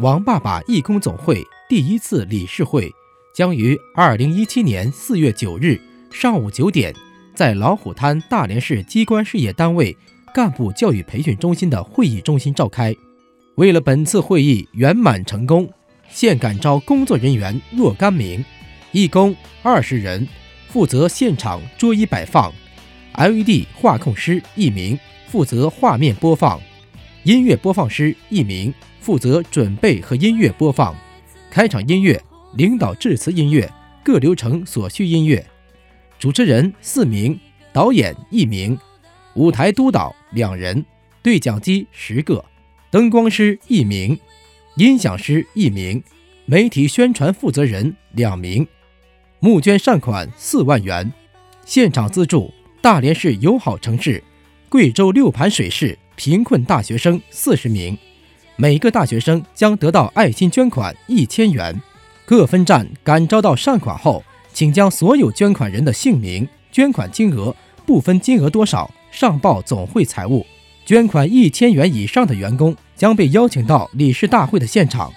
王爸爸义工总会第一次理事会将于二零一七年四月九日上午九点，在老虎滩大连市机关事业单位干部教育培训中心的会议中心召开。为了本次会议圆满成功，现感召工作人员若干名，义工二十人，负责现场桌椅摆放；LED 画控师一名，负责画面播放；音乐播放师一名。负责准备和音乐播放，开场音乐、领导致辞音乐、各流程所需音乐，主持人四名，导演一名，舞台督导两人，对讲机十个，灯光师一名，音响师一名，媒体宣传负责人两名。募捐善款四万元，现场资助大连市友好城市、贵州六盘水市贫困大学生四十名。每个大学生将得到爱心捐款一千元。各分站感召到善款后，请将所有捐款人的姓名、捐款金额不分金额多少上报总会财务。捐款一千元以上的员工将被邀请到理事大会的现场，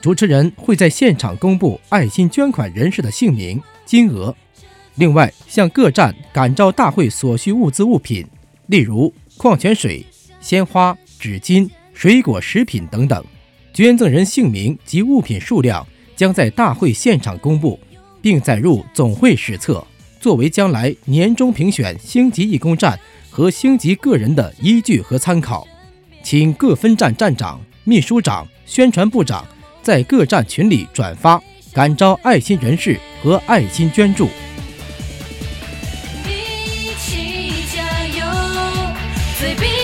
主持人会在现场公布爱心捐款人士的姓名、金额。另外，向各站感召大会所需物资物品，例如矿泉水、鲜花、纸巾。水果、食品等等，捐赠人姓名及物品数量将在大会现场公布，并载入总会史册，作为将来年终评选星级义工站和星级个人的依据和参考。请各分站站长、秘书长、宣传部长在各站群里转发，感召爱心人士和爱心捐助。一起加油，最。